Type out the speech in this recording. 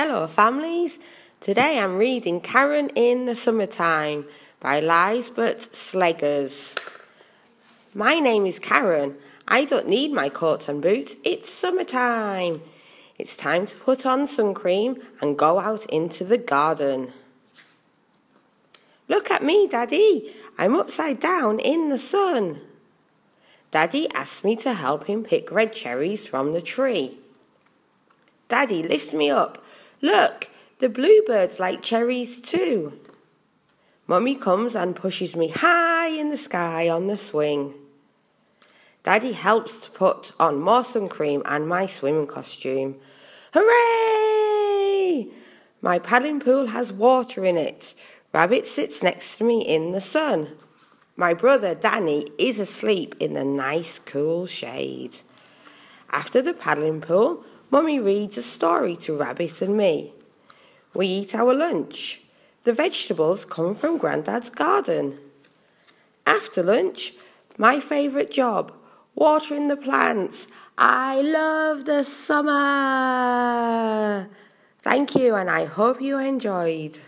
Hello, families. Today I'm reading Karen in the Summertime by Liesbet Slegers. My name is Karen. I don't need my coat and boots. It's summertime. It's time to put on sun cream and go out into the garden. Look at me, Daddy. I'm upside down in the sun. Daddy asked me to help him pick red cherries from the tree. Daddy lifts me up. Look, the bluebirds like cherries too. Mummy comes and pushes me high in the sky on the swing. Daddy helps to put on more sun cream and my swimming costume. Hooray! My paddling pool has water in it. Rabbit sits next to me in the sun. My brother Danny is asleep in the nice cool shade. After the paddling pool, Mummy reads a story to Rabbit and me. We eat our lunch. The vegetables come from Grandad's garden. After lunch, my favourite job, watering the plants. I love the summer. Thank you, and I hope you enjoyed.